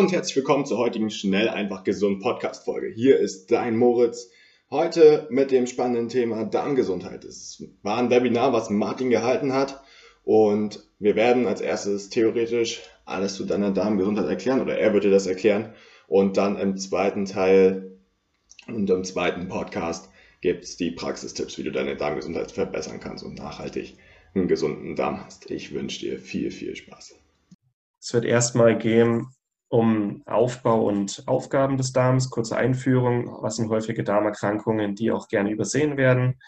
Und herzlich willkommen zur heutigen Schnell einfach gesund Podcast Folge. Hier ist dein Moritz. Heute mit dem spannenden Thema Darmgesundheit. Es war ein Webinar, was Martin gehalten hat und wir werden als erstes theoretisch alles zu deiner Darmgesundheit erklären oder er dir das erklären und dann im zweiten Teil und im zweiten Podcast gibt es die Praxistipps, wie du deine Darmgesundheit verbessern kannst und nachhaltig einen gesunden Darm hast. Ich wünsche dir viel, viel Spaß. Es wird erstmal gehen um Aufbau und Aufgaben des Darms, kurze Einführung, was sind häufige Darmerkrankungen, die auch gerne übersehen werden.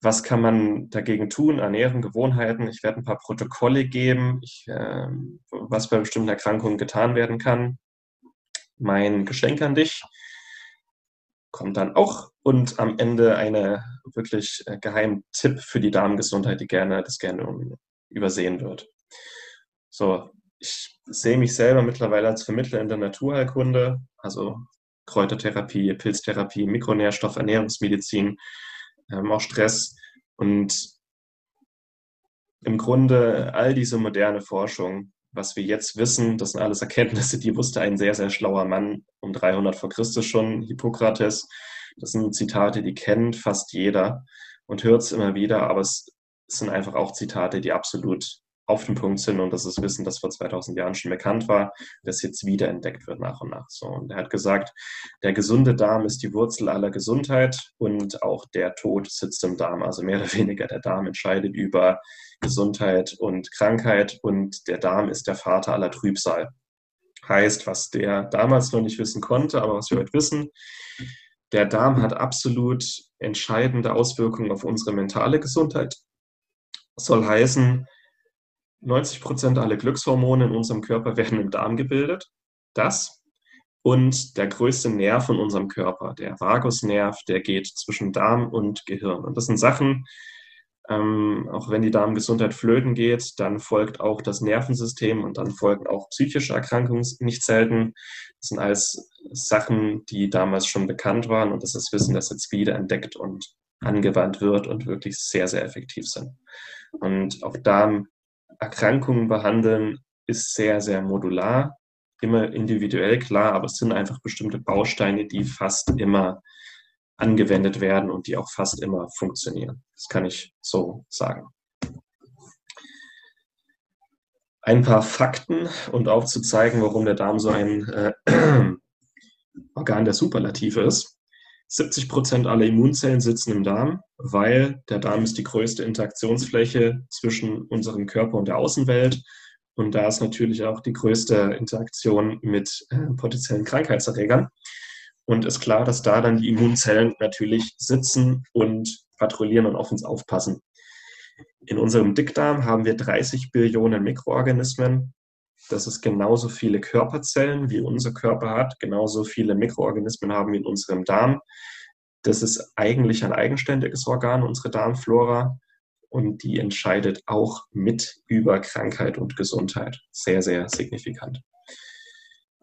Was kann man dagegen tun? Ernährung, Gewohnheiten. Ich werde ein paar Protokolle geben, ich, äh, was bei bestimmten Erkrankungen getan werden kann. Mein Geschenk an dich kommt dann auch und am Ende eine wirklich äh, geheimen Tipp für die Darmgesundheit, die gerne, das gerne übersehen wird. So, ich sehe mich selber mittlerweile als Vermittler in der Naturheilkunde, also Kräutertherapie, Pilztherapie, Mikronährstoff, Ernährungsmedizin, ähm, auch Stress und im Grunde all diese moderne Forschung, was wir jetzt wissen, das sind alles Erkenntnisse, die wusste ein sehr, sehr schlauer Mann um 300 vor Christus schon, Hippokrates. Das sind Zitate, die kennt fast jeder und hört es immer wieder, aber es sind einfach auch Zitate, die absolut auf den Punkt sind und das ist Wissen, das vor 2000 Jahren schon bekannt war, das jetzt wieder entdeckt wird nach und nach. So, und er hat gesagt, der gesunde Darm ist die Wurzel aller Gesundheit und auch der Tod sitzt im Darm. Also mehr oder weniger der Darm entscheidet über Gesundheit und Krankheit und der Darm ist der Vater aller Trübsal. Heißt, was der damals noch nicht wissen konnte, aber was wir heute wissen, der Darm hat absolut entscheidende Auswirkungen auf unsere mentale Gesundheit. Soll heißen, 90 Prozent aller Glückshormone in unserem Körper werden im Darm gebildet. Das und der größte Nerv in unserem Körper, der Vagusnerv, der geht zwischen Darm und Gehirn. Und das sind Sachen, ähm, auch wenn die Darmgesundheit flöten geht, dann folgt auch das Nervensystem und dann folgen auch psychische Erkrankungen nicht selten. Das sind alles Sachen, die damals schon bekannt waren und das ist Wissen, das jetzt wieder entdeckt und angewandt wird und wirklich sehr, sehr effektiv sind. Und auch Darm Erkrankungen behandeln ist sehr, sehr modular, immer individuell klar, aber es sind einfach bestimmte Bausteine, die fast immer angewendet werden und die auch fast immer funktionieren. Das kann ich so sagen. Ein paar Fakten und aufzuzeigen, warum der Darm so ein äh, Organ der Superlative ist. 70 Prozent aller Immunzellen sitzen im Darm, weil der Darm ist die größte Interaktionsfläche zwischen unserem Körper und der Außenwelt. Und da ist natürlich auch die größte Interaktion mit äh, potenziellen Krankheitserregern. Und ist klar, dass da dann die Immunzellen natürlich sitzen und patrouillieren und auf uns aufpassen. In unserem Dickdarm haben wir 30 Billionen Mikroorganismen, das ist genauso viele Körperzellen, wie unser Körper hat, genauso viele Mikroorganismen haben wir in unserem Darm. Das ist eigentlich ein eigenständiges Organ, unsere Darmflora, und die entscheidet auch mit über Krankheit und Gesundheit. Sehr, sehr signifikant.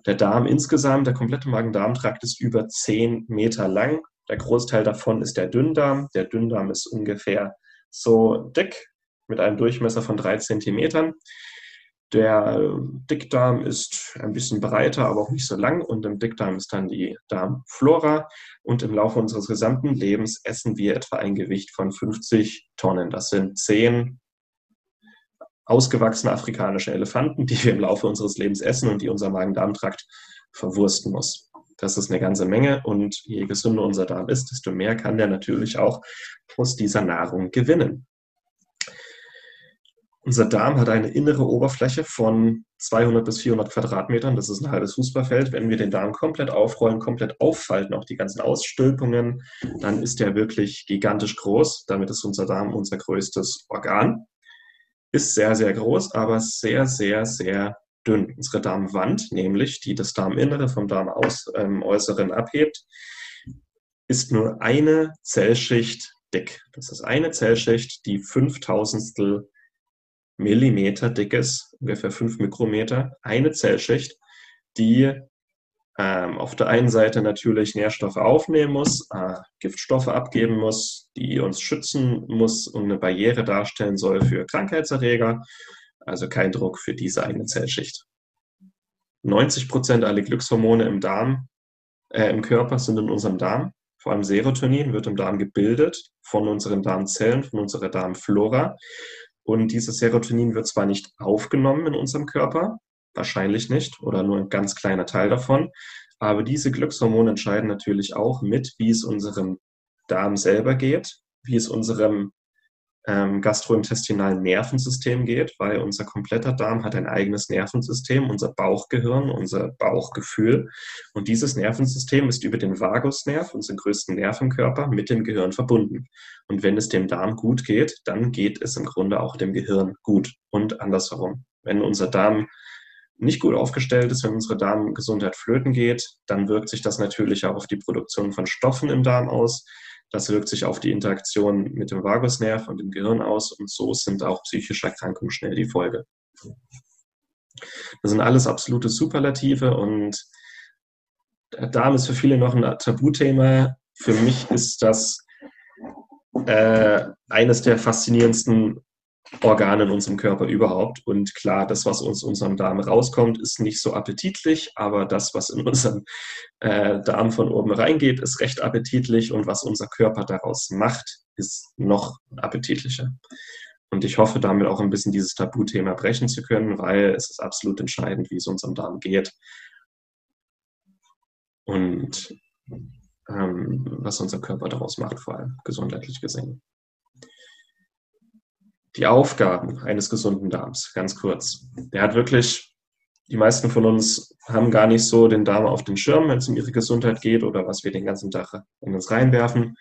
Der Darm insgesamt, der komplette Magen-Darm-Trakt ist über 10 Meter lang. Der Großteil davon ist der Dünndarm. Der Dünndarm ist ungefähr so dick mit einem Durchmesser von drei Zentimetern. Der Dickdarm ist ein bisschen breiter, aber auch nicht so lang. Und im Dickdarm ist dann die Darmflora. Und im Laufe unseres gesamten Lebens essen wir etwa ein Gewicht von 50 Tonnen. Das sind zehn ausgewachsene afrikanische Elefanten, die wir im Laufe unseres Lebens essen und die unser Magen-Darm-Trakt verwursten muss. Das ist eine ganze Menge und je gesünder unser Darm ist, desto mehr kann der natürlich auch aus dieser Nahrung gewinnen. Unser Darm hat eine innere Oberfläche von 200 bis 400 Quadratmetern. Das ist ein halbes Fußballfeld. Wenn wir den Darm komplett aufrollen, komplett auffalten, auch die ganzen Ausstülpungen, dann ist der wirklich gigantisch groß. Damit ist unser Darm unser größtes Organ. Ist sehr, sehr groß, aber sehr, sehr, sehr dünn. Unsere Darmwand, nämlich die das Darminnere vom Darmäußeren ähm, abhebt, ist nur eine Zellschicht dick. Das ist eine Zellschicht, die 5000 Millimeter dick ist, ungefähr 5 Mikrometer. Eine Zellschicht, die ähm, auf der einen Seite natürlich Nährstoffe aufnehmen muss, äh, Giftstoffe abgeben muss, die uns schützen muss und eine Barriere darstellen soll für Krankheitserreger. Also kein Druck für diese eine Zellschicht. 90 Prozent aller Glückshormone im Darm, äh, im Körper sind in unserem Darm. Vor allem Serotonin wird im Darm gebildet von unseren Darmzellen, von unserer Darmflora. Und dieses Serotonin wird zwar nicht aufgenommen in unserem Körper, wahrscheinlich nicht oder nur ein ganz kleiner Teil davon, aber diese Glückshormone entscheiden natürlich auch mit, wie es unserem Darm selber geht, wie es unserem ähm, gastrointestinalen Nervensystem geht, weil unser kompletter Darm hat ein eigenes Nervensystem, unser Bauchgehirn, unser Bauchgefühl. Und dieses Nervensystem ist über den Vagusnerv, unseren größten Nerv im Körper, mit dem Gehirn verbunden. Und wenn es dem Darm gut geht, dann geht es im Grunde auch dem Gehirn gut und andersherum. Wenn unser Darm nicht gut aufgestellt ist, wenn unsere Darmgesundheit flöten geht, dann wirkt sich das natürlich auch auf die Produktion von Stoffen im Darm aus. Das wirkt sich auf die Interaktion mit dem Vagusnerv und dem Gehirn aus und so sind auch psychische Erkrankungen schnell die Folge. Das sind alles absolute Superlative und Darm ist für viele noch ein Tabuthema. Für mich ist das äh, eines der faszinierendsten Organe in unserem Körper überhaupt. Und klar, das, was aus unserem Darm rauskommt, ist nicht so appetitlich, aber das, was in unseren äh, Darm von oben reingeht, ist recht appetitlich und was unser Körper daraus macht, ist noch appetitlicher. Und ich hoffe, damit auch ein bisschen dieses Tabuthema brechen zu können, weil es ist absolut entscheidend, wie es unserem Darm geht. Und ähm, was unser Körper daraus macht, vor allem gesundheitlich gesehen. Die Aufgaben eines gesunden Darms, ganz kurz. Der hat wirklich, die meisten von uns haben gar nicht so den Darm auf den Schirm, wenn es um ihre Gesundheit geht oder was wir den ganzen Tag in uns reinwerfen.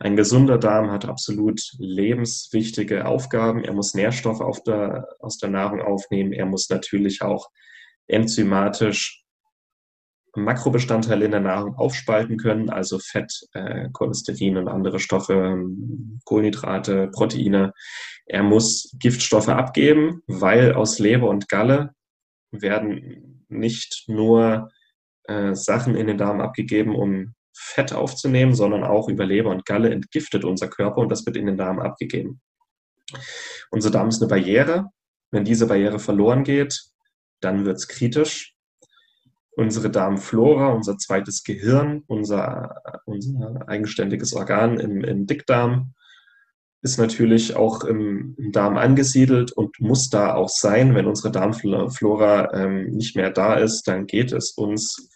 Ein gesunder Darm hat absolut lebenswichtige Aufgaben. Er muss Nährstoffe der, aus der Nahrung aufnehmen. Er muss natürlich auch enzymatisch Makrobestandteile in der Nahrung aufspalten können, also Fett, äh, Cholesterin und andere Stoffe, Kohlenhydrate, Proteine. Er muss Giftstoffe abgeben, weil aus Leber und Galle werden nicht nur äh, Sachen in den Darm abgegeben, um Fett aufzunehmen, sondern auch über Leber und Galle entgiftet unser Körper und das wird in den Darm abgegeben. Unser Darm ist eine Barriere. Wenn diese Barriere verloren geht, dann wird es kritisch unsere Darmflora, unser zweites Gehirn, unser, unser eigenständiges Organ im, im Dickdarm, ist natürlich auch im, im, Darm angesiedelt und muss da auch sein. Wenn unsere Darmflora ähm, nicht mehr da ist, dann geht es uns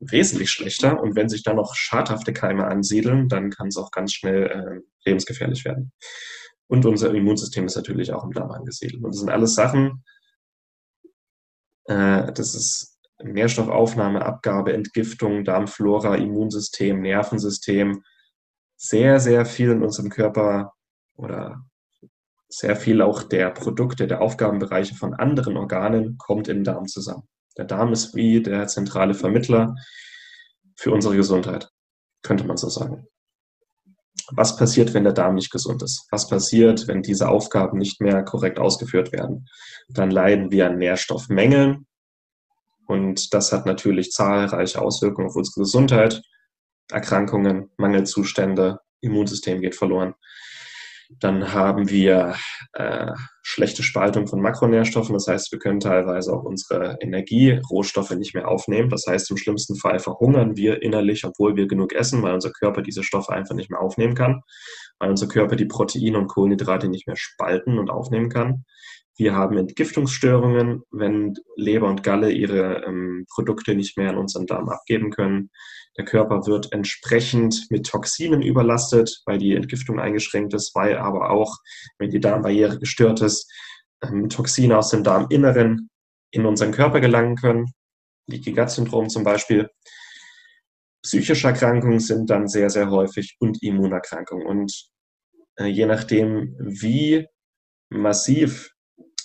wesentlich schlechter. Und wenn sich da noch schadhafte Keime ansiedeln, dann kann es auch ganz schnell äh, lebensgefährlich werden. Und unser Immunsystem ist natürlich auch im Darm angesiedelt. Und das sind alles Sachen, äh, das ist Nährstoffaufnahme, Abgabe, Entgiftung, Darmflora, Immunsystem, Nervensystem, sehr, sehr viel in unserem Körper oder sehr viel auch der Produkte, der Aufgabenbereiche von anderen Organen kommt im Darm zusammen. Der Darm ist wie der zentrale Vermittler für unsere Gesundheit, könnte man so sagen. Was passiert, wenn der Darm nicht gesund ist? Was passiert, wenn diese Aufgaben nicht mehr korrekt ausgeführt werden? Dann leiden wir an Nährstoffmängeln, und das hat natürlich zahlreiche Auswirkungen auf unsere Gesundheit. Erkrankungen, Mangelzustände, Immunsystem geht verloren. Dann haben wir äh, schlechte Spaltung von Makronährstoffen. Das heißt, wir können teilweise auch unsere Energierohstoffe nicht mehr aufnehmen. Das heißt, im schlimmsten Fall verhungern wir innerlich, obwohl wir genug essen, weil unser Körper diese Stoffe einfach nicht mehr aufnehmen kann, weil unser Körper die Proteine und Kohlenhydrate nicht mehr spalten und aufnehmen kann. Wir haben Entgiftungsstörungen, wenn Leber und Galle ihre ähm, Produkte nicht mehr in unseren Darm abgeben können. Der Körper wird entsprechend mit Toxinen überlastet, weil die Entgiftung eingeschränkt ist, weil aber auch, wenn die Darmbarriere gestört ist, ähm, Toxine aus dem Darminneren in unseren Körper gelangen können. Leaky Gut Syndrom zum Beispiel. Psychische Erkrankungen sind dann sehr, sehr häufig und Immunerkrankungen. Und äh, je nachdem, wie massiv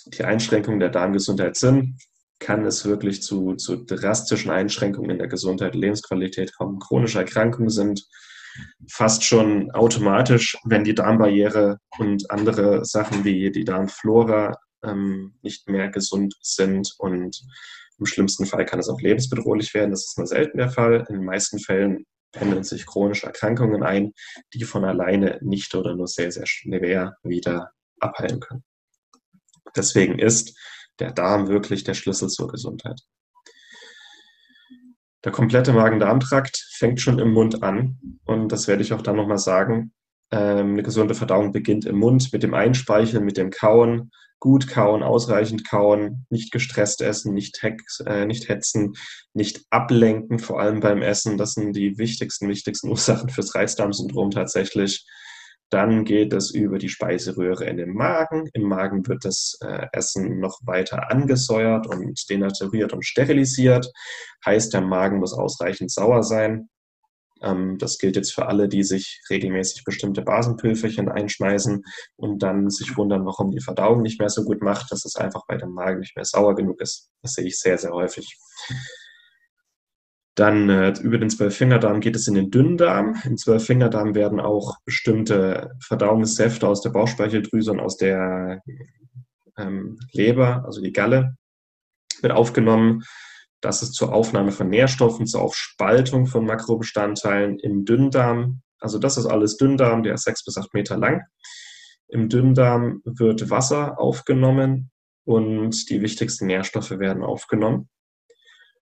die Einschränkungen der Darmgesundheit sind, kann es wirklich zu, zu drastischen Einschränkungen in der Gesundheit, Lebensqualität kommen. Chronische Erkrankungen sind fast schon automatisch, wenn die Darmbarriere und andere Sachen wie die Darmflora ähm, nicht mehr gesund sind und im schlimmsten Fall kann es auch lebensbedrohlich werden. Das ist nur selten der Fall. In den meisten Fällen pendeln sich chronische Erkrankungen ein, die von alleine nicht oder nur sehr, sehr schwer wieder abheilen können. Deswegen ist der Darm wirklich der Schlüssel zur Gesundheit. Der komplette Magen-Darm-Trakt fängt schon im Mund an und das werde ich auch dann nochmal sagen. Ähm, eine gesunde Verdauung beginnt im Mund mit dem Einspeicheln, mit dem Kauen, gut kauen, ausreichend kauen, nicht gestresst essen, nicht, hex, äh, nicht hetzen, nicht ablenken, vor allem beim Essen. Das sind die wichtigsten, wichtigsten Ursachen fürs Reizdarmsyndrom tatsächlich. Dann geht es über die Speiseröhre in den Magen. Im Magen wird das äh, Essen noch weiter angesäuert und denaturiert und sterilisiert. Heißt, der Magen muss ausreichend sauer sein. Ähm, das gilt jetzt für alle, die sich regelmäßig bestimmte Basenpülverchen einschmeißen und dann sich wundern, warum die Verdauung nicht mehr so gut macht, dass es einfach bei dem Magen nicht mehr sauer genug ist. Das sehe ich sehr, sehr häufig. Dann äh, über den Zwölffingerdarm geht es in den Dünndarm. Im Zwölffingerdarm werden auch bestimmte Verdauungssäfte aus der Bauchspeicheldrüse und aus der ähm, Leber, also die Galle, wird aufgenommen. Das ist zur Aufnahme von Nährstoffen, zur Aufspaltung von Makrobestandteilen im Dünndarm. Also das ist alles Dünndarm, der ist sechs bis acht Meter lang. Im Dünndarm wird Wasser aufgenommen und die wichtigsten Nährstoffe werden aufgenommen.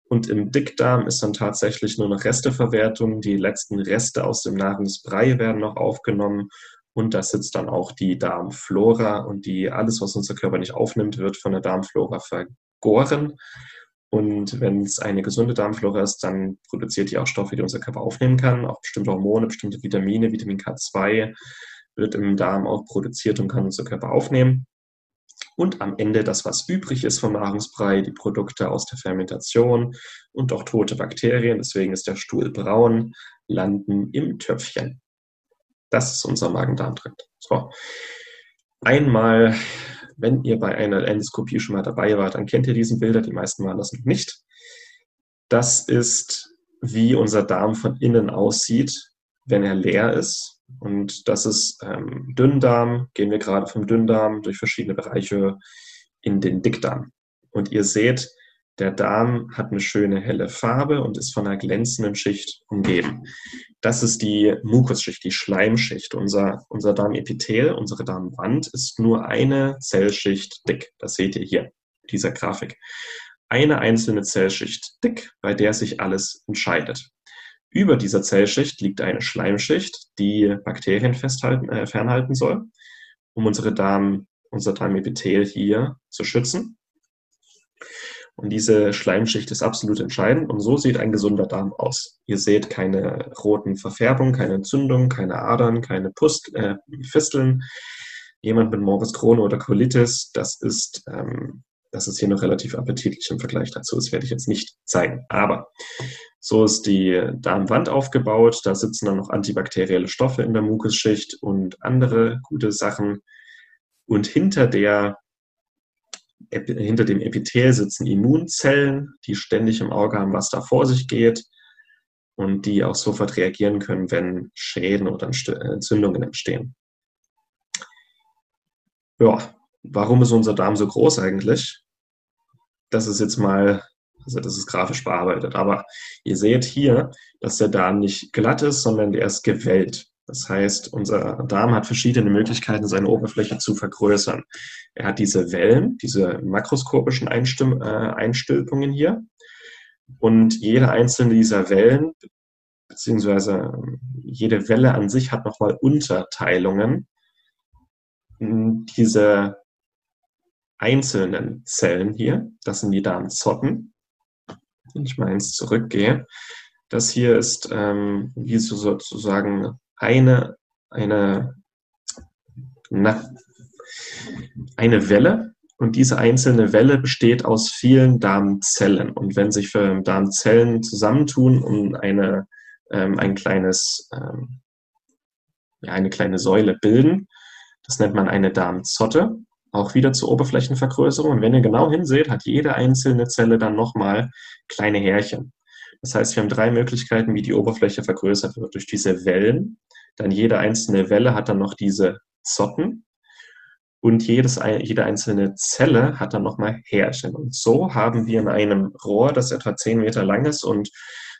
Und im Dickdarm ist dann tatsächlich nur noch Resteverwertung. Die letzten Reste aus dem Nahrungsbrei werden noch aufgenommen. Und da sitzt dann auch die Darmflora und die, alles, was unser Körper nicht aufnimmt, wird von der Darmflora vergoren. Und wenn es eine gesunde Darmflora ist, dann produziert die auch Stoffe, die unser Körper aufnehmen kann. Auch bestimmte Hormone, bestimmte Vitamine, Vitamin K2 wird im Darm auch produziert und kann unser Körper aufnehmen. Und am Ende das, was übrig ist vom Nahrungsbrei, die Produkte aus der Fermentation und auch tote Bakterien, deswegen ist der Stuhl braun, landen im Töpfchen. Das ist unser Magen-Darm-Trakt. So. Einmal wenn ihr bei einer Endoskopie schon mal dabei wart, dann kennt ihr diesen Bilder, die meisten waren das noch nicht. Das ist, wie unser Darm von innen aussieht, wenn er leer ist. Und das ist ähm, Dünndarm, gehen wir gerade vom Dünndarm durch verschiedene Bereiche in den Dickdarm. Und ihr seht, der Darm hat eine schöne helle Farbe und ist von einer glänzenden Schicht umgeben. Das ist die Mukusschicht, die Schleimschicht. Unser, unser Darmepithel, unsere Darmwand ist nur eine Zellschicht dick. Das seht ihr hier, dieser Grafik. Eine einzelne Zellschicht dick, bei der sich alles entscheidet. Über dieser Zellschicht liegt eine Schleimschicht, die Bakterien festhalten, äh, fernhalten soll, um unsere Darm, unser Darmepithel hier zu schützen. Und diese Schleimschicht ist absolut entscheidend. Und so sieht ein gesunder Darm aus. Ihr seht keine roten Verfärbungen, keine Entzündungen, keine Adern, keine Pust äh, Fisteln. Jemand mit Morbus Crohn oder Colitis, das ist, ähm, das ist hier noch relativ appetitlich im Vergleich dazu. Das werde ich jetzt nicht zeigen. Aber so ist die Darmwand aufgebaut. Da sitzen dann noch antibakterielle Stoffe in der Mukusschicht und andere gute Sachen. Und hinter der hinter dem Epithel sitzen Immunzellen, die ständig im Auge haben, was da vor sich geht und die auch sofort reagieren können, wenn Schäden oder Entzündungen entstehen. Ja, warum ist unser Darm so groß eigentlich? Das ist jetzt mal, also das ist grafisch bearbeitet, aber ihr seht hier, dass der Darm nicht glatt ist, sondern der ist gewellt. Das heißt, unser Darm hat verschiedene Möglichkeiten, seine Oberfläche zu vergrößern. Er hat diese Wellen, diese makroskopischen Einstim äh, Einstülpungen hier. Und jede einzelne dieser Wellen, beziehungsweise jede Welle an sich hat nochmal Unterteilungen. Diese einzelnen Zellen hier, das sind die Darmzotten. Wenn ich mal eins zurückgehe, das hier ist ähm, wie so sozusagen eine, eine, na, eine Welle und diese einzelne Welle besteht aus vielen Darmzellen. Und wenn sich Darmzellen zusammentun und eine, ähm, ein kleines, ähm, ja, eine kleine Säule bilden, das nennt man eine Darmzotte. Auch wieder zur Oberflächenvergrößerung. Und wenn ihr genau hinseht, hat jede einzelne Zelle dann nochmal kleine Härchen. Das heißt, wir haben drei Möglichkeiten, wie die Oberfläche vergrößert wird. Durch diese Wellen, dann jede einzelne Welle hat dann noch diese Zotten und jedes, jede einzelne Zelle hat dann nochmal Härchen. Und so haben wir in einem Rohr, das etwa 10 Meter lang ist und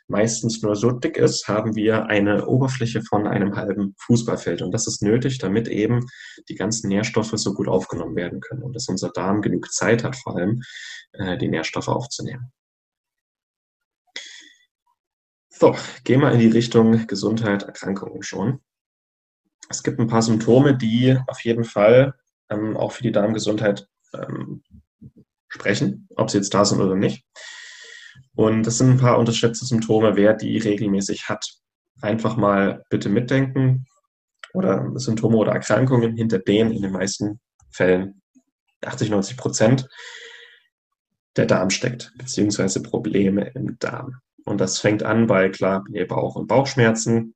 meistens nur so dick ist, haben wir eine Oberfläche von einem halben Fußballfeld. Und das ist nötig, damit eben die ganzen Nährstoffe so gut aufgenommen werden können und dass unser Darm genug Zeit hat, vor allem äh, die Nährstoffe aufzunehmen. So, gehen wir in die Richtung Gesundheit, Erkrankungen schon. Es gibt ein paar Symptome, die auf jeden Fall ähm, auch für die Darmgesundheit ähm, sprechen, ob sie jetzt da sind oder nicht. Und das sind ein paar unterschätzte Symptome, wer die regelmäßig hat. Einfach mal bitte mitdenken oder Symptome oder Erkrankungen, hinter denen in den meisten Fällen 80, 90 Prozent der Darm steckt, beziehungsweise Probleme im Darm. Und das fängt an bei klar Bauch- und Bauchschmerzen.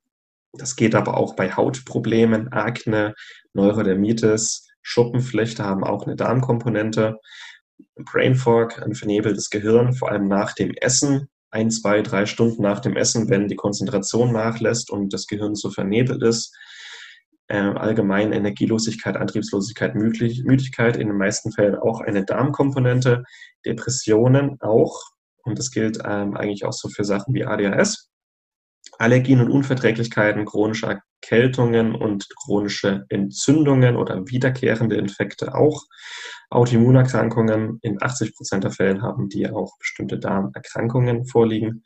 Das geht aber auch bei Hautproblemen, Akne, Neurodermitis, Schuppenflechte haben auch eine Darmkomponente. Brain Fog, ein vernebeltes Gehirn, vor allem nach dem Essen, ein, zwei, drei Stunden nach dem Essen, wenn die Konzentration nachlässt und das Gehirn so vernebelt ist. Äh, allgemein Energielosigkeit, Antriebslosigkeit, Müdigkeit, in den meisten Fällen auch eine Darmkomponente. Depressionen auch, und das gilt ähm, eigentlich auch so für Sachen wie ADHS. Allergien und Unverträglichkeiten, chronische Erkältungen und chronische Entzündungen oder wiederkehrende Infekte auch. Autoimmunerkrankungen, in 80 Prozent der Fällen haben die auch bestimmte Darmerkrankungen vorliegen.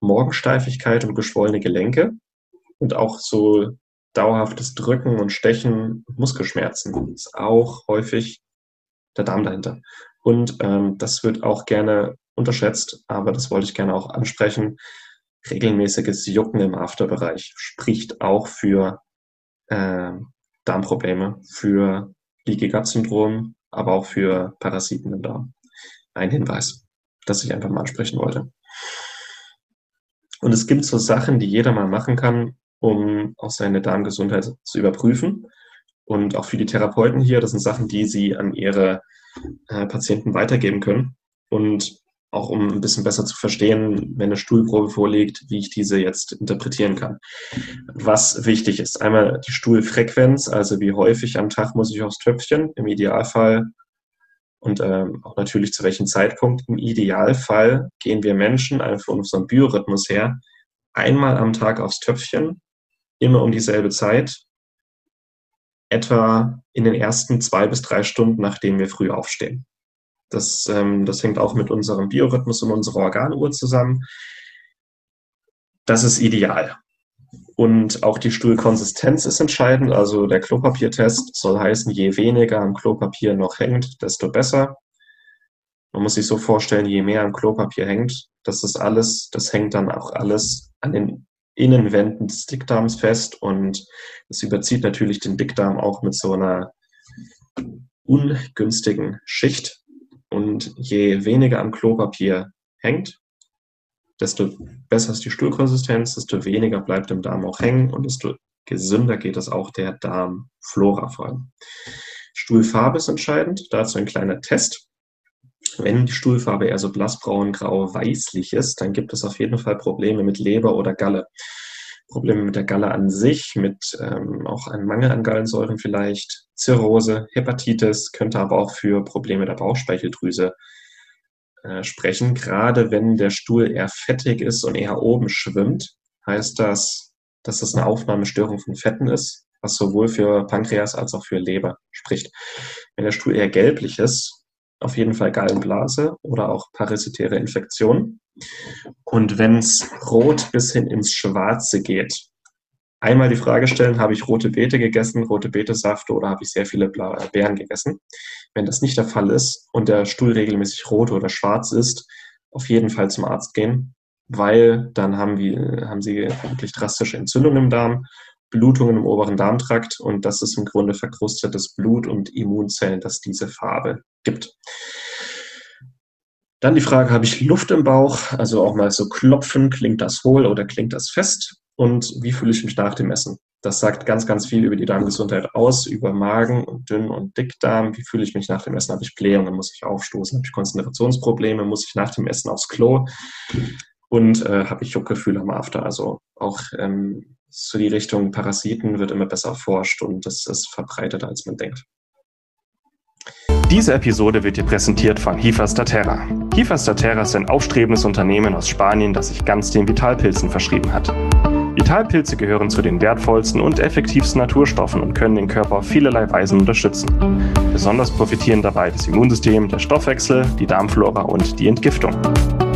Morgensteifigkeit und geschwollene Gelenke und auch so dauerhaftes Drücken und Stechen, Muskelschmerzen ist auch häufig der Darm dahinter. Und ähm, das wird auch gerne unterschätzt, aber das wollte ich gerne auch ansprechen regelmäßiges Jucken im Afterbereich spricht auch für äh, Darmprobleme, für Leaky Gut Syndrom, aber auch für Parasiten im Darm. Ein Hinweis, das ich einfach mal ansprechen wollte. Und es gibt so Sachen, die jeder mal machen kann, um auch seine Darmgesundheit zu überprüfen. Und auch für die Therapeuten hier, das sind Sachen, die sie an ihre äh, Patienten weitergeben können. Und auch um ein bisschen besser zu verstehen, wenn eine Stuhlprobe vorliegt, wie ich diese jetzt interpretieren kann. Was wichtig ist, einmal die Stuhlfrequenz, also wie häufig am Tag muss ich aufs Töpfchen, im Idealfall und ähm, auch natürlich zu welchem Zeitpunkt. Im Idealfall gehen wir Menschen einfach von unserem Biorhythmus her einmal am Tag aufs Töpfchen, immer um dieselbe Zeit, etwa in den ersten zwei bis drei Stunden, nachdem wir früh aufstehen. Das, ähm, das hängt auch mit unserem Biorhythmus und unserer Organuhr zusammen. Das ist ideal. Und auch die Stuhlkonsistenz ist entscheidend. Also der Klopapiertest soll heißen, je weniger am Klopapier noch hängt, desto besser. Man muss sich so vorstellen, je mehr am Klopapier hängt, das ist alles, das hängt dann auch alles an den Innenwänden des Dickdarms fest und es überzieht natürlich den Dickdarm auch mit so einer ungünstigen Schicht. Und je weniger am Klopapier hängt, desto besser ist die Stuhlkonsistenz, desto weniger bleibt im Darm auch hängen und desto gesünder geht es auch der Darmflora vor allem. Stuhlfarbe ist entscheidend, dazu ein kleiner Test. Wenn die Stuhlfarbe eher so blassbraun, grau, weißlich ist, dann gibt es auf jeden Fall Probleme mit Leber oder Galle. Probleme mit der Galle an sich, mit ähm, auch einem Mangel an Gallensäuren vielleicht, Zirrhose, Hepatitis, könnte aber auch für Probleme der Bauchspeicheldrüse äh, sprechen. Gerade wenn der Stuhl eher fettig ist und eher oben schwimmt, heißt das, dass das eine Aufnahmestörung von Fetten ist, was sowohl für Pankreas als auch für Leber spricht. Wenn der Stuhl eher gelblich ist, auf jeden Fall Gallenblase oder auch parasitäre Infektionen. Und wenn es rot bis hin ins Schwarze geht, einmal die Frage stellen, habe ich rote Beete gegessen, rote Beetesaft oder habe ich sehr viele Beeren gegessen? Wenn das nicht der Fall ist und der Stuhl regelmäßig rot oder schwarz ist, auf jeden Fall zum Arzt gehen, weil dann haben, wir, haben sie wirklich drastische Entzündungen im Darm, Blutungen im oberen Darmtrakt und das ist im Grunde verkrustetes Blut und Immunzellen, das diese Farbe gibt. Dann die Frage, habe ich Luft im Bauch? Also auch mal so klopfen, klingt das hohl oder klingt das fest? Und wie fühle ich mich nach dem Essen? Das sagt ganz, ganz viel über die Darmgesundheit aus, über Magen und Dünn- und Dickdarm. Wie fühle ich mich nach dem Essen? Habe ich Blähungen? Muss ich aufstoßen? Habe ich Konzentrationsprobleme? Muss ich nach dem Essen aufs Klo? Und äh, habe ich Juckgefühle am After? Also auch ähm, so die Richtung Parasiten wird immer besser erforscht und das ist verbreiteter, als man denkt. Diese Episode wird dir präsentiert von Hifa Statera. Hifa Statera ist ein aufstrebendes Unternehmen aus Spanien, das sich ganz den Vitalpilzen verschrieben hat. Vitalpilze gehören zu den wertvollsten und effektivsten Naturstoffen und können den Körper auf vielerlei Weisen unterstützen. Besonders profitieren dabei das Immunsystem, der Stoffwechsel, die Darmflora und die Entgiftung.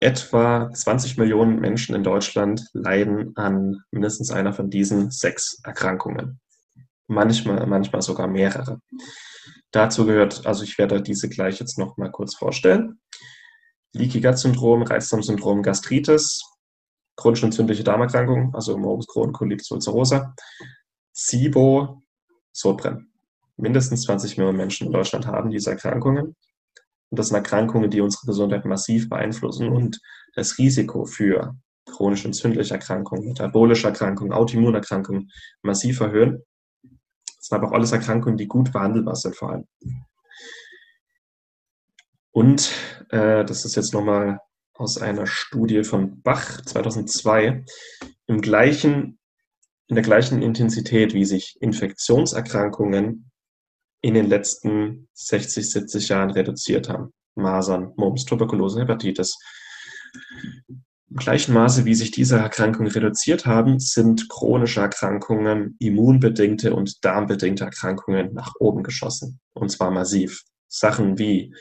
Etwa 20 Millionen Menschen in Deutschland leiden an mindestens einer von diesen sechs Erkrankungen. Manchmal, manchmal sogar mehrere. Dazu gehört, also ich werde diese gleich jetzt noch mal kurz vorstellen. Leaky Gut Syndrom, Reizdarmsyndrom, Gastritis, chronisch entzündliche Darmerkrankung, also Morbus Crohn, Colitis ulcerosa, SIBO, Sodbrennen. Mindestens 20 Millionen Menschen in Deutschland haben diese Erkrankungen. Und das sind Erkrankungen, die unsere Gesundheit massiv beeinflussen und das Risiko für chronisch entzündliche Erkrankungen, metabolische Erkrankungen, Autoimmunerkrankungen massiv erhöhen. Das sind aber auch alles Erkrankungen, die gut behandelbar sind vor allem. Und äh, das ist jetzt nochmal aus einer Studie von Bach 2002, im gleichen, in der gleichen Intensität, wie sich Infektionserkrankungen in den letzten 60, 70 Jahren reduziert haben. Masern, Mumps, Tuberkulose, Hepatitis. Im gleichen Maße, wie sich diese Erkrankungen reduziert haben, sind chronische Erkrankungen, immunbedingte und darmbedingte Erkrankungen nach oben geschossen. Und zwar massiv. Sachen wie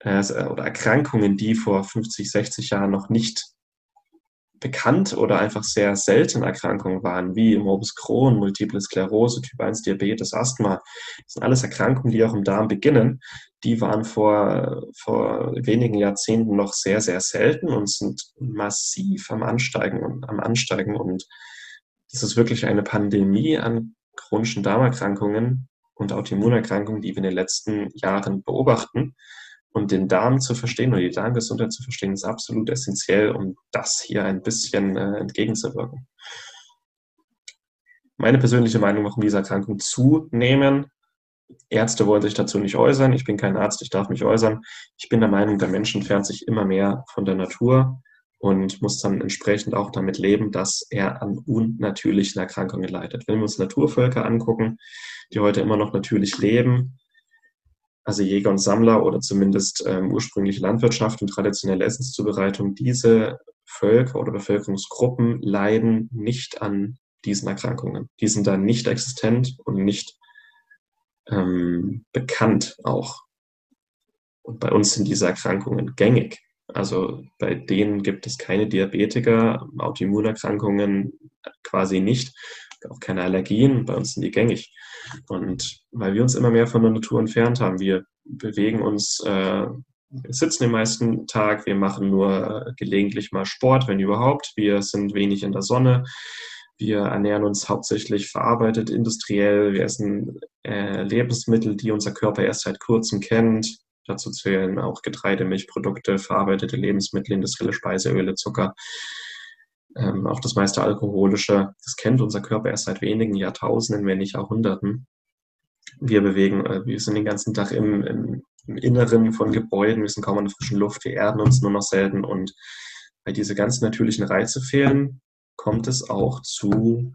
äh, oder Erkrankungen, die vor 50, 60 Jahren noch nicht bekannt oder einfach sehr seltene Erkrankungen waren, wie Morbus Crohn, Multiple Sklerose, Typ 1 Diabetes, Asthma. Das sind alles Erkrankungen, die auch im Darm beginnen. Die waren vor, vor wenigen Jahrzehnten noch sehr, sehr selten und sind massiv am Ansteigen und am Ansteigen. Und das ist wirklich eine Pandemie an chronischen Darmerkrankungen und Autoimmunerkrankungen, die wir in den letzten Jahren beobachten. Und den Darm zu verstehen oder die Darmgesundheit zu verstehen, ist absolut essentiell, um das hier ein bisschen äh, entgegenzuwirken. Meine persönliche Meinung, warum diese Erkrankungen zunehmen. Ärzte wollen sich dazu nicht äußern. Ich bin kein Arzt, ich darf mich äußern. Ich bin der Meinung, der Mensch entfernt sich immer mehr von der Natur und muss dann entsprechend auch damit leben, dass er an unnatürlichen Erkrankungen leidet. Wenn wir uns Naturvölker angucken, die heute immer noch natürlich leben, also Jäger und Sammler oder zumindest ähm, ursprüngliche Landwirtschaft und traditionelle Essenszubereitung, diese Völker oder Bevölkerungsgruppen leiden nicht an diesen Erkrankungen. Die sind dann nicht existent und nicht ähm, bekannt auch. Und bei uns sind diese Erkrankungen gängig. Also bei denen gibt es keine Diabetiker, Autoimmunerkrankungen quasi nicht auch keine Allergien, bei uns sind die gängig. Und weil wir uns immer mehr von der Natur entfernt haben, wir bewegen uns, äh, wir sitzen den meisten Tag, wir machen nur gelegentlich mal Sport, wenn überhaupt, wir sind wenig in der Sonne, wir ernähren uns hauptsächlich verarbeitet, industriell, wir essen äh, Lebensmittel, die unser Körper erst seit kurzem kennt. Dazu zählen auch Getreide, Milchprodukte, verarbeitete Lebensmittel, industrielle Speiseöle, Zucker ähm, auch das meiste Alkoholische, das kennt unser Körper erst seit wenigen Jahrtausenden, wenn nicht Jahrhunderten. Wir bewegen, äh, wir sind den ganzen Tag im, im, im, Inneren von Gebäuden, wir sind kaum an der frischen Luft, wir erden uns nur noch selten und weil diese ganz natürlichen Reize fehlen, kommt es auch zu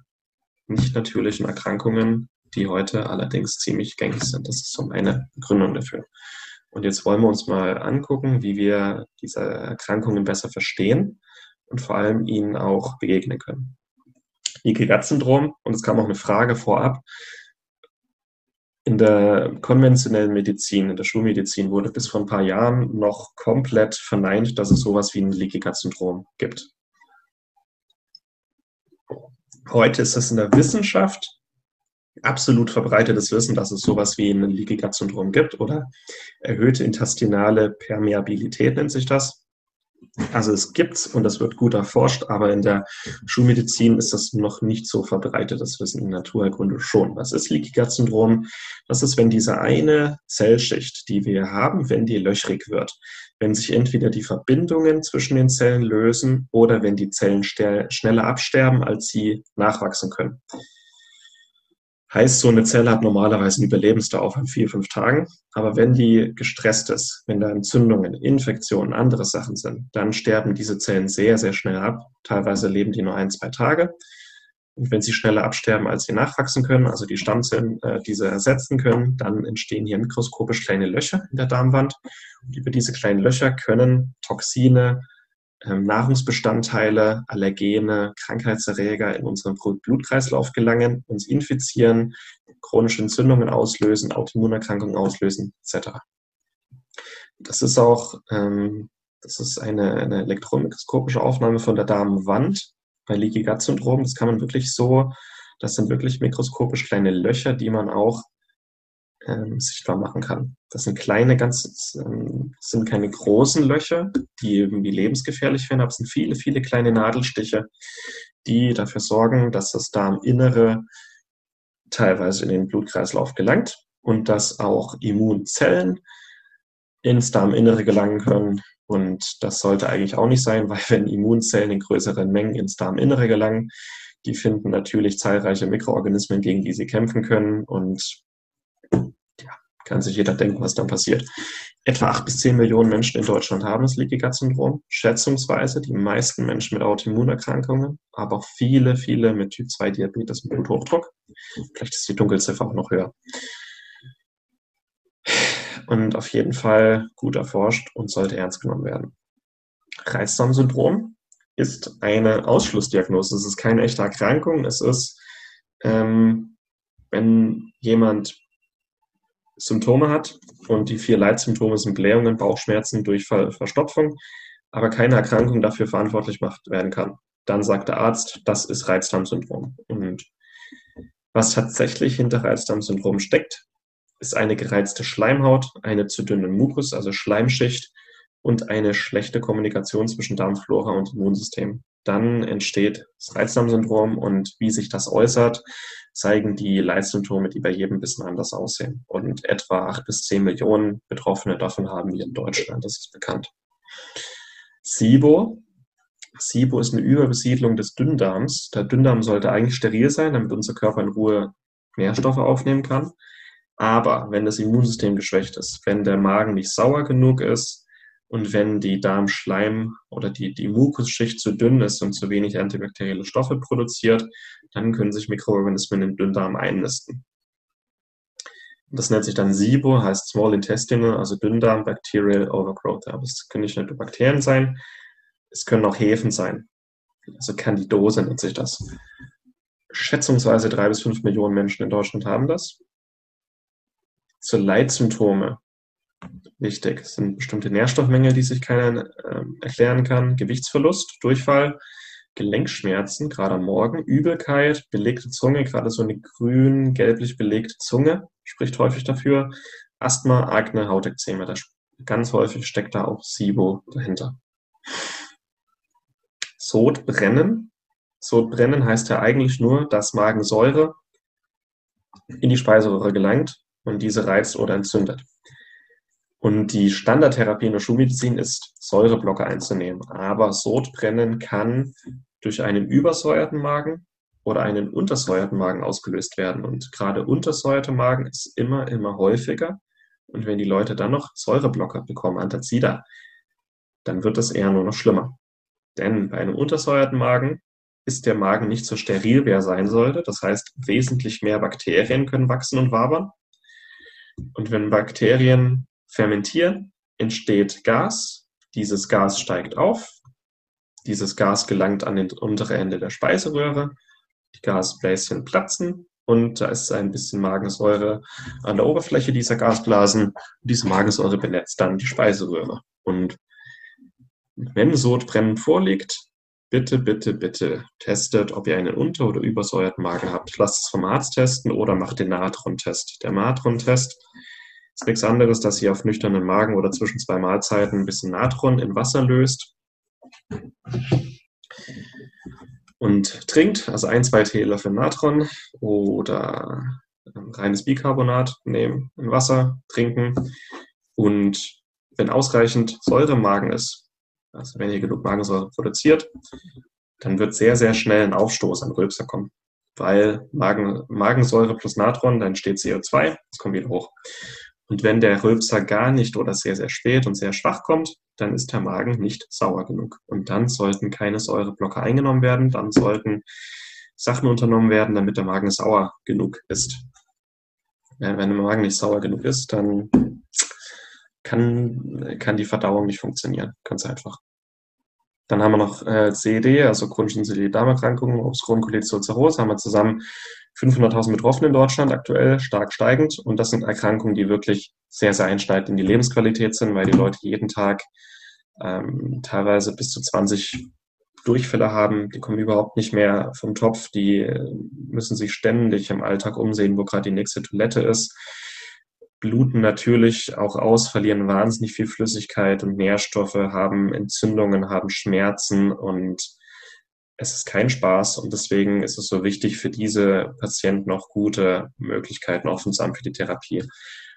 nicht natürlichen Erkrankungen, die heute allerdings ziemlich gängig sind. Das ist so meine Begründung dafür. Und jetzt wollen wir uns mal angucken, wie wir diese Erkrankungen besser verstehen und vor allem ihnen auch begegnen können. Leaky-Gut-Syndrom, und es kam auch eine Frage vorab, in der konventionellen Medizin, in der Schulmedizin wurde bis vor ein paar Jahren noch komplett verneint, dass es sowas wie ein Leaky Gut Syndrom gibt. Heute ist es in der Wissenschaft absolut verbreitetes Wissen, dass es sowas wie ein Leaky Gut Syndrom gibt oder erhöhte intestinale Permeabilität nennt sich das. Also es gibt's und das wird gut erforscht, aber in der Schulmedizin ist das noch nicht so verbreitet. Das wissen die Naturheilkunde schon. Was ist Leaky Gut Syndrom? Das ist, wenn diese eine Zellschicht, die wir haben, wenn die löchrig wird, wenn sich entweder die Verbindungen zwischen den Zellen lösen oder wenn die Zellen schneller absterben, als sie nachwachsen können. Heißt, so eine Zelle hat normalerweise eine Überlebensdauer von vier, fünf Tagen. Aber wenn die gestresst ist, wenn da Entzündungen, Infektionen, andere Sachen sind, dann sterben diese Zellen sehr, sehr schnell ab. Teilweise leben die nur ein, zwei Tage. Und wenn sie schneller absterben, als sie nachwachsen können, also die Stammzellen äh, diese ersetzen können, dann entstehen hier mikroskopisch kleine Löcher in der Darmwand. Und über diese kleinen Löcher können Toxine, Nahrungsbestandteile, Allergene, Krankheitserreger in unseren Blutkreislauf gelangen, uns infizieren, chronische Entzündungen auslösen, Autoimmunerkrankungen auslösen, etc. Das ist auch ähm, das ist eine, eine elektromikroskopische Aufnahme von der Darmwand bei Leaky Gut Syndrom. Das kann man wirklich so, das sind wirklich mikroskopisch kleine Löcher, die man auch ähm, sichtbar machen kann. Das sind kleine, ganz, ähm, sind keine großen Löcher, die irgendwie lebensgefährlich werden, aber es sind viele, viele kleine Nadelstiche, die dafür sorgen, dass das Darminnere teilweise in den Blutkreislauf gelangt und dass auch Immunzellen ins Darminnere gelangen können. Und das sollte eigentlich auch nicht sein, weil wenn Immunzellen in größeren Mengen ins Darminnere gelangen, die finden natürlich zahlreiche Mikroorganismen, gegen die sie kämpfen können. Und kann sich jeder denken, was dann passiert. Etwa 8 bis 10 Millionen Menschen in Deutschland haben das Leaky Gut Syndrom, schätzungsweise die meisten Menschen mit Autoimmunerkrankungen, aber auch viele, viele mit Typ 2 Diabetes und Bluthochdruck. Vielleicht ist die Dunkelziffer auch noch höher. Und auf jeden Fall gut erforscht und sollte ernst genommen werden. Reizdarmsyndrom ist eine Ausschlussdiagnose. Es ist keine echte Erkrankung. Es ist, ähm, wenn jemand Symptome hat. Und die vier Leitsymptome sind Blähungen, Bauchschmerzen, Durchfall, Verstopfung, aber keine Erkrankung dafür verantwortlich gemacht werden kann. Dann sagt der Arzt, das ist Reizdarmsyndrom. Und was tatsächlich hinter Reizdarmsyndrom steckt, ist eine gereizte Schleimhaut, eine zu dünne Mukus, also Schleimschicht und eine schlechte Kommunikation zwischen Darmflora und Immunsystem. Dann entsteht das Reizdarmsyndrom und wie sich das äußert, zeigen die Leitsymptome, die bei jedem ein bisschen anders aussehen. Und etwa acht bis zehn Millionen Betroffene davon haben wir in Deutschland, das ist bekannt. SIBO. SIBO ist eine Überbesiedlung des Dünndarms. Der Dünndarm sollte eigentlich steril sein, damit unser Körper in Ruhe Nährstoffe aufnehmen kann. Aber wenn das Immunsystem geschwächt ist, wenn der Magen nicht sauer genug ist, und wenn die Darmschleim oder die, die Mukusschicht zu dünn ist und zu wenig antibakterielle Stoffe produziert, dann können sich Mikroorganismen im Dünndarm einnisten. Das nennt sich dann SIBO, heißt Small Intestinal, also Dünndarm Bacterial Overgrowth. Aber es können nicht nur Bakterien sein, es können auch Hefen sein. Also Candidose nennt sich das. Schätzungsweise drei bis fünf Millionen Menschen in Deutschland haben das. Zu Leitsymptome wichtig. Es sind bestimmte Nährstoffmängel, die sich keiner äh, erklären kann, Gewichtsverlust, Durchfall, Gelenkschmerzen, gerade am Morgen, Übelkeit, belegte Zunge, gerade so eine grün, gelblich belegte Zunge, spricht häufig dafür, Asthma, Akne, Hautekzeme, da ganz häufig steckt da auch SIBO dahinter. Sodbrennen. Sodbrennen heißt ja eigentlich nur, dass Magensäure in die Speiseröhre gelangt und diese reizt oder entzündet. Und die Standardtherapie in der Schulmedizin ist, Säureblocker einzunehmen. Aber Sodbrennen kann durch einen übersäuerten Magen oder einen untersäuerten Magen ausgelöst werden. Und gerade untersäuerte Magen ist immer, immer häufiger. Und wenn die Leute dann noch Säureblocker bekommen, Antazida, dann wird das eher nur noch schlimmer. Denn bei einem untersäuerten Magen ist der Magen nicht so steril, wie er sein sollte. Das heißt, wesentlich mehr Bakterien können wachsen und wabern. Und wenn Bakterien fermentieren, entsteht Gas. Dieses Gas steigt auf. Dieses Gas gelangt an den untere Ende der Speiseröhre. Die Gasbläschen platzen und da ist ein bisschen Magensäure an der Oberfläche dieser Gasblasen. Diese Magensäure benetzt dann die Speiseröhre. Und wenn Sodbrennen vorliegt, bitte, bitte, bitte testet, ob ihr einen unter- oder übersäuerten Magen habt. Lasst es vom Arzt testen oder macht den Natron-Test. Der Natron-Test ist nichts anderes, dass ihr auf nüchternen Magen oder zwischen zwei Mahlzeiten ein bisschen Natron in Wasser löst und trinkt, also ein, zwei Teelöffel Natron oder reines Bicarbonat nehmen, in Wasser trinken und wenn ausreichend Säure im Magen ist, also wenn ihr genug Magensäure produziert, dann wird sehr, sehr schnell ein Aufstoß an Rülpser kommen. Weil Magen, Magensäure plus Natron, dann entsteht CO2, es kommt wieder hoch. Und wenn der Rülpser gar nicht oder sehr, sehr spät und sehr schwach kommt, dann ist der Magen nicht sauer genug. Und dann sollten keine Säureblocker eingenommen werden, dann sollten Sachen unternommen werden, damit der Magen sauer genug ist. wenn der Magen nicht sauer genug ist, dann kann, kann die Verdauung nicht funktionieren. Ganz einfach. Dann haben wir noch äh, CED, also chronische Darmerkrankungen, obstruren Colitis ulcerosa, haben wir zusammen 500.000 Betroffene in Deutschland, aktuell stark steigend. Und das sind Erkrankungen, die wirklich sehr, sehr einschneidend in die Lebensqualität sind, weil die Leute jeden Tag ähm, teilweise bis zu 20 Durchfälle haben, die kommen überhaupt nicht mehr vom Topf, die äh, müssen sich ständig im Alltag umsehen, wo gerade die nächste Toilette ist bluten natürlich auch aus, verlieren wahnsinnig viel Flüssigkeit und Nährstoffe, haben Entzündungen, haben Schmerzen und es ist kein Spaß und deswegen ist es so wichtig, für diese Patienten auch gute Möglichkeiten offen zu haben für die Therapie.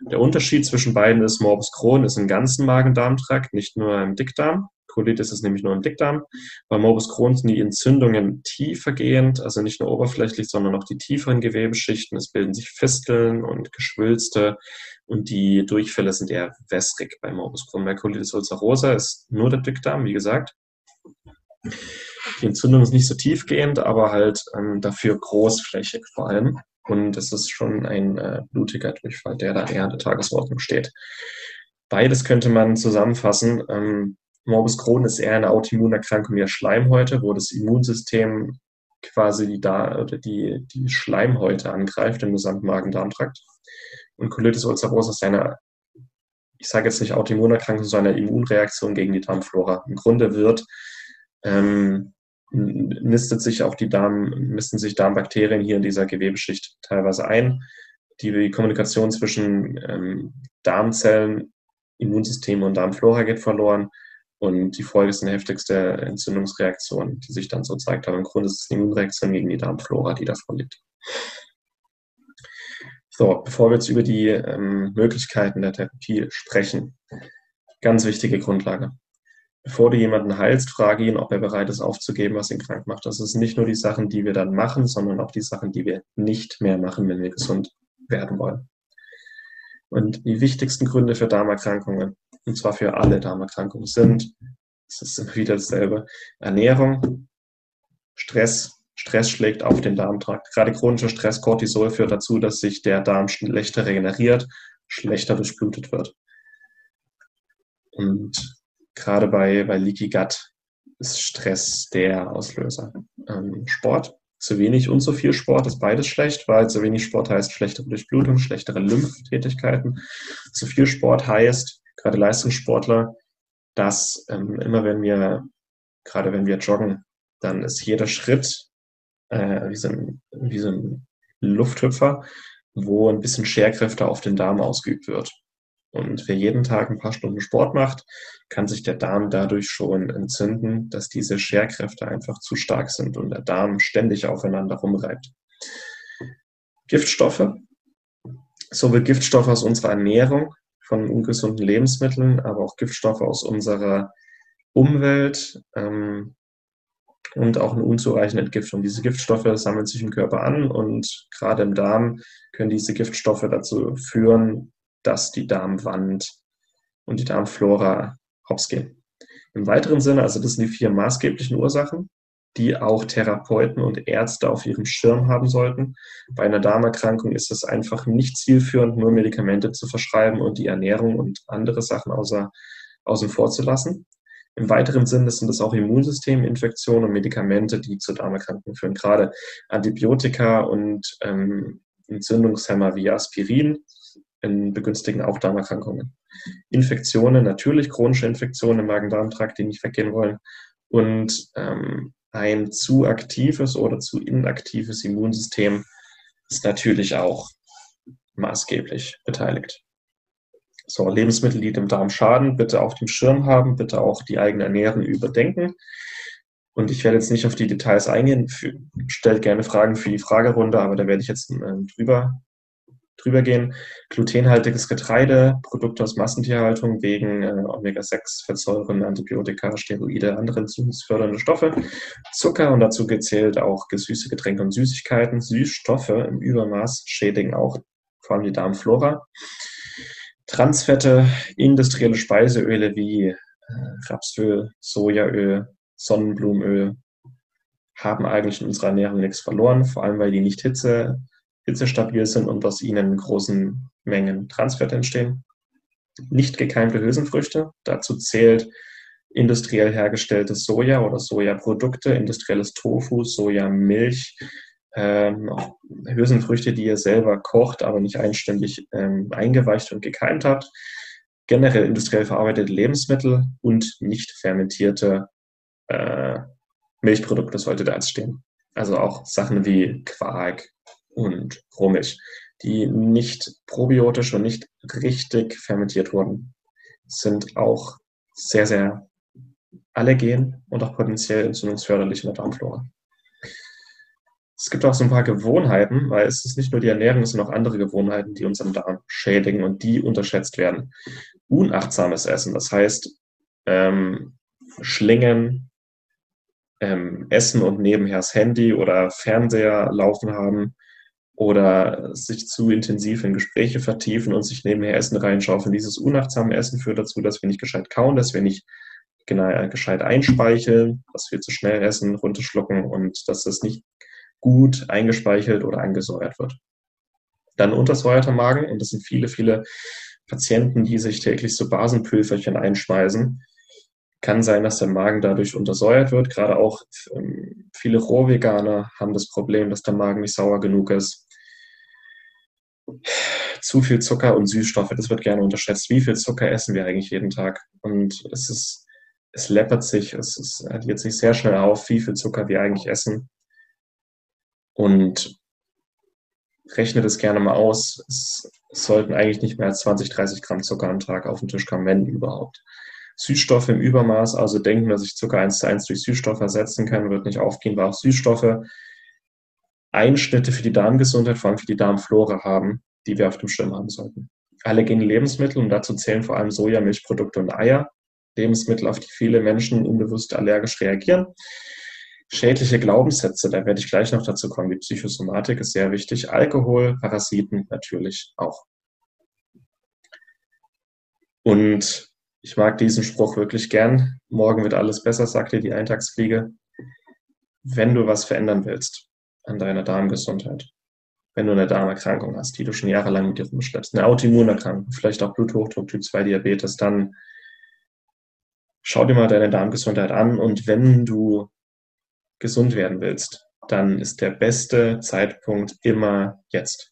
Der Unterschied zwischen beiden ist, Morbus Crohn ist im ganzen Magen-Darm-Trakt, nicht nur im Dickdarm. Colitis ist nämlich nur im Dickdarm. Bei Morbus Crohn sind die Entzündungen tiefergehend, also nicht nur oberflächlich, sondern auch die tieferen Gewebeschichten. Es bilden sich Fisteln und Geschwülste und die Durchfälle sind eher wässrig bei Morbus Crohn. Bei Colitis ulcerosa ist nur der Dickdarm, wie gesagt. Die Entzündung ist nicht so tiefgehend, aber halt ähm, dafür großflächig vor allem. Und es ist schon ein äh, blutiger Durchfall, der da eher an der Tagesordnung steht. Beides könnte man zusammenfassen. Ähm, Morbus Crohn ist eher eine Autoimmunerkrankung der Schleimhäute, wo das Immunsystem quasi die, da, oder die, die Schleimhäute angreift im gesamten Magen-Darm-Trakt. Und Colitis ulcerosa ist eine, ich sage jetzt nicht Autoimmunerkrankung, sondern eine Immunreaktion gegen die Darmflora. Im Grunde wird, ähm, nistet sich auch die Darm, nisten sich Darmbakterien hier in dieser Gewebeschicht teilweise ein. Die Kommunikation zwischen ähm, Darmzellen, Immunsystem und Darmflora geht verloren. Und die Folge ist eine heftigste Entzündungsreaktion, die sich dann so zeigt. Aber im Grunde ist es eine Immunreaktion gegen die Darmflora, die da vorliegt. So, bevor wir jetzt über die ähm, Möglichkeiten der Therapie sprechen, ganz wichtige Grundlage. Bevor du jemanden heilst, frage ihn, ob er bereit ist aufzugeben, was ihn krank macht. Das ist nicht nur die Sachen, die wir dann machen, sondern auch die Sachen, die wir nicht mehr machen, wenn wir gesund werden wollen. Und die wichtigsten Gründe für Darmerkrankungen, und zwar für alle Darmerkrankungen, sind, es ist immer wieder dasselbe, Ernährung, Stress, Stress schlägt auf den Darmtrakt. Gerade chronischer Stress, Cortisol führt dazu, dass sich der Darm schlechter regeneriert, schlechter durchblutet wird. Und gerade bei, bei Leaky Gut ist Stress der Auslöser. Ähm, Sport, zu wenig und zu viel Sport ist beides schlecht, weil zu wenig Sport heißt schlechtere Durchblutung, schlechtere Lymphdätigkeiten. Zu viel Sport heißt, gerade Leistungssportler, dass ähm, immer wenn wir, gerade wenn wir joggen, dann ist jeder Schritt äh, wie, so ein, wie so ein Lufthüpfer, wo ein bisschen Scherkräfte auf den Darm ausgeübt wird. Und wer jeden Tag ein paar Stunden Sport macht, kann sich der Darm dadurch schon entzünden, dass diese Scherkräfte einfach zu stark sind und der Darm ständig aufeinander rumreibt. Giftstoffe, sowohl Giftstoffe aus unserer Ernährung, von ungesunden Lebensmitteln, aber auch Giftstoffe aus unserer Umwelt, ähm, und auch eine unzureichende Entgiftung. Diese Giftstoffe sammeln sich im Körper an und gerade im Darm können diese Giftstoffe dazu führen, dass die Darmwand und die Darmflora hops gehen. Im weiteren Sinne, also das sind die vier maßgeblichen Ursachen, die auch Therapeuten und Ärzte auf ihrem Schirm haben sollten. Bei einer Darmerkrankung ist es einfach nicht zielführend, nur Medikamente zu verschreiben und die Ernährung und andere Sachen außer, außen vor zu lassen. Im weiteren Sinne sind es auch Immunsysteminfektionen und Medikamente, die zu Darmerkrankungen führen. Gerade Antibiotika und ähm, Entzündungshemmer wie Aspirin begünstigen auch Darmerkrankungen. Infektionen, natürlich chronische Infektionen im Magen-Darm-Trakt, die nicht weggehen wollen. Und ähm, ein zu aktives oder zu inaktives Immunsystem ist natürlich auch maßgeblich beteiligt. So, Lebensmittel, die dem Darm schaden, bitte auf dem Schirm haben, bitte auch die eigene Ernährung überdenken. Und ich werde jetzt nicht auf die Details eingehen. Stellt gerne Fragen für die Fragerunde, aber da werde ich jetzt äh, drüber drüber gehen. Glutenhaltiges Getreide, Produkte aus Massentierhaltung wegen äh, Omega-6-Fettsäuren, Antibiotika, Steroide, andere entzündungsfördernde Stoffe, Zucker und dazu gezählt auch gesüßte Getränke und Süßigkeiten. Süßstoffe im Übermaß schädigen auch vor allem die Darmflora. Transfette, industrielle Speiseöle wie äh, Rapsöl, Sojaöl, Sonnenblumenöl haben eigentlich in unserer Ernährung nichts verloren, vor allem weil die nicht hitze hitzestabil sind und aus ihnen großen Mengen Transfette entstehen. Nicht gekeimte Hülsenfrüchte, dazu zählt industriell hergestelltes Soja oder Sojaprodukte, industrielles Tofu, Sojamilch, ähm, Hülsenfrüchte, die ihr selber kocht, aber nicht einständig ähm, eingeweicht und gekeimt habt, generell industriell verarbeitete Lebensmittel und nicht fermentierte äh, Milchprodukte sollte da jetzt stehen. Also auch Sachen wie Quark, und Rohmilch, die nicht probiotisch und nicht richtig fermentiert wurden, sind auch sehr, sehr allergen und auch potenziell entzündungsförderlich in der Darmflora. Es gibt auch so ein paar Gewohnheiten, weil es ist nicht nur die Ernährung, es sind auch andere Gewohnheiten, die unseren Darm schädigen und die unterschätzt werden. Unachtsames Essen, das heißt ähm, Schlingen, ähm, Essen und nebenher das Handy oder Fernseher laufen haben, oder sich zu intensiv in Gespräche vertiefen und sich nebenher Essen reinschaufeln. Dieses unachtsame Essen führt dazu, dass wir nicht gescheit kauen, dass wir nicht genau, gescheit einspeicheln, dass wir zu schnell essen, runterschlucken und dass das nicht gut eingespeichelt oder angesäuert wird. Dann untersäuerter Magen und das sind viele, viele Patienten, die sich täglich so Basenpülverchen einschmeißen. Kann sein, dass der Magen dadurch untersäuert wird. Gerade auch ähm, viele Rohveganer haben das Problem, dass der Magen nicht sauer genug ist zu viel Zucker und Süßstoffe, das wird gerne unterschätzt. Wie viel Zucker essen wir eigentlich jeden Tag? Und es ist, es läppert sich, es, es addiert sich sehr schnell auf, wie viel Zucker wir eigentlich essen. Und rechne das gerne mal aus. Es sollten eigentlich nicht mehr als 20, 30 Gramm Zucker am Tag auf den Tisch kommen, wenn überhaupt. Süßstoffe im Übermaß, also denken, dass ich Zucker 1 zu 1 durch Süßstoffe ersetzen kann, wird nicht aufgehen, weil auch Süßstoffe Einschnitte für die Darmgesundheit, vor allem für die Darmflora haben, die wir auf dem Schirm haben sollten. Allergene Lebensmittel, und dazu zählen vor allem Soja, Milchprodukte und Eier, Lebensmittel, auf die viele Menschen unbewusst allergisch reagieren. Schädliche Glaubenssätze, da werde ich gleich noch dazu kommen. Die Psychosomatik ist sehr wichtig. Alkohol, Parasiten natürlich auch. Und ich mag diesen Spruch wirklich gern. Morgen wird alles besser, sagt dir die Eintagsfliege. Wenn du was verändern willst, an deiner Darmgesundheit. Wenn du eine Darmerkrankung hast, die du schon jahrelang mit dir rumschleppst, eine Autoimmunerkrankung, vielleicht auch Bluthochdruck, Typ 2 Diabetes, dann schau dir mal deine Darmgesundheit an und wenn du gesund werden willst, dann ist der beste Zeitpunkt immer jetzt.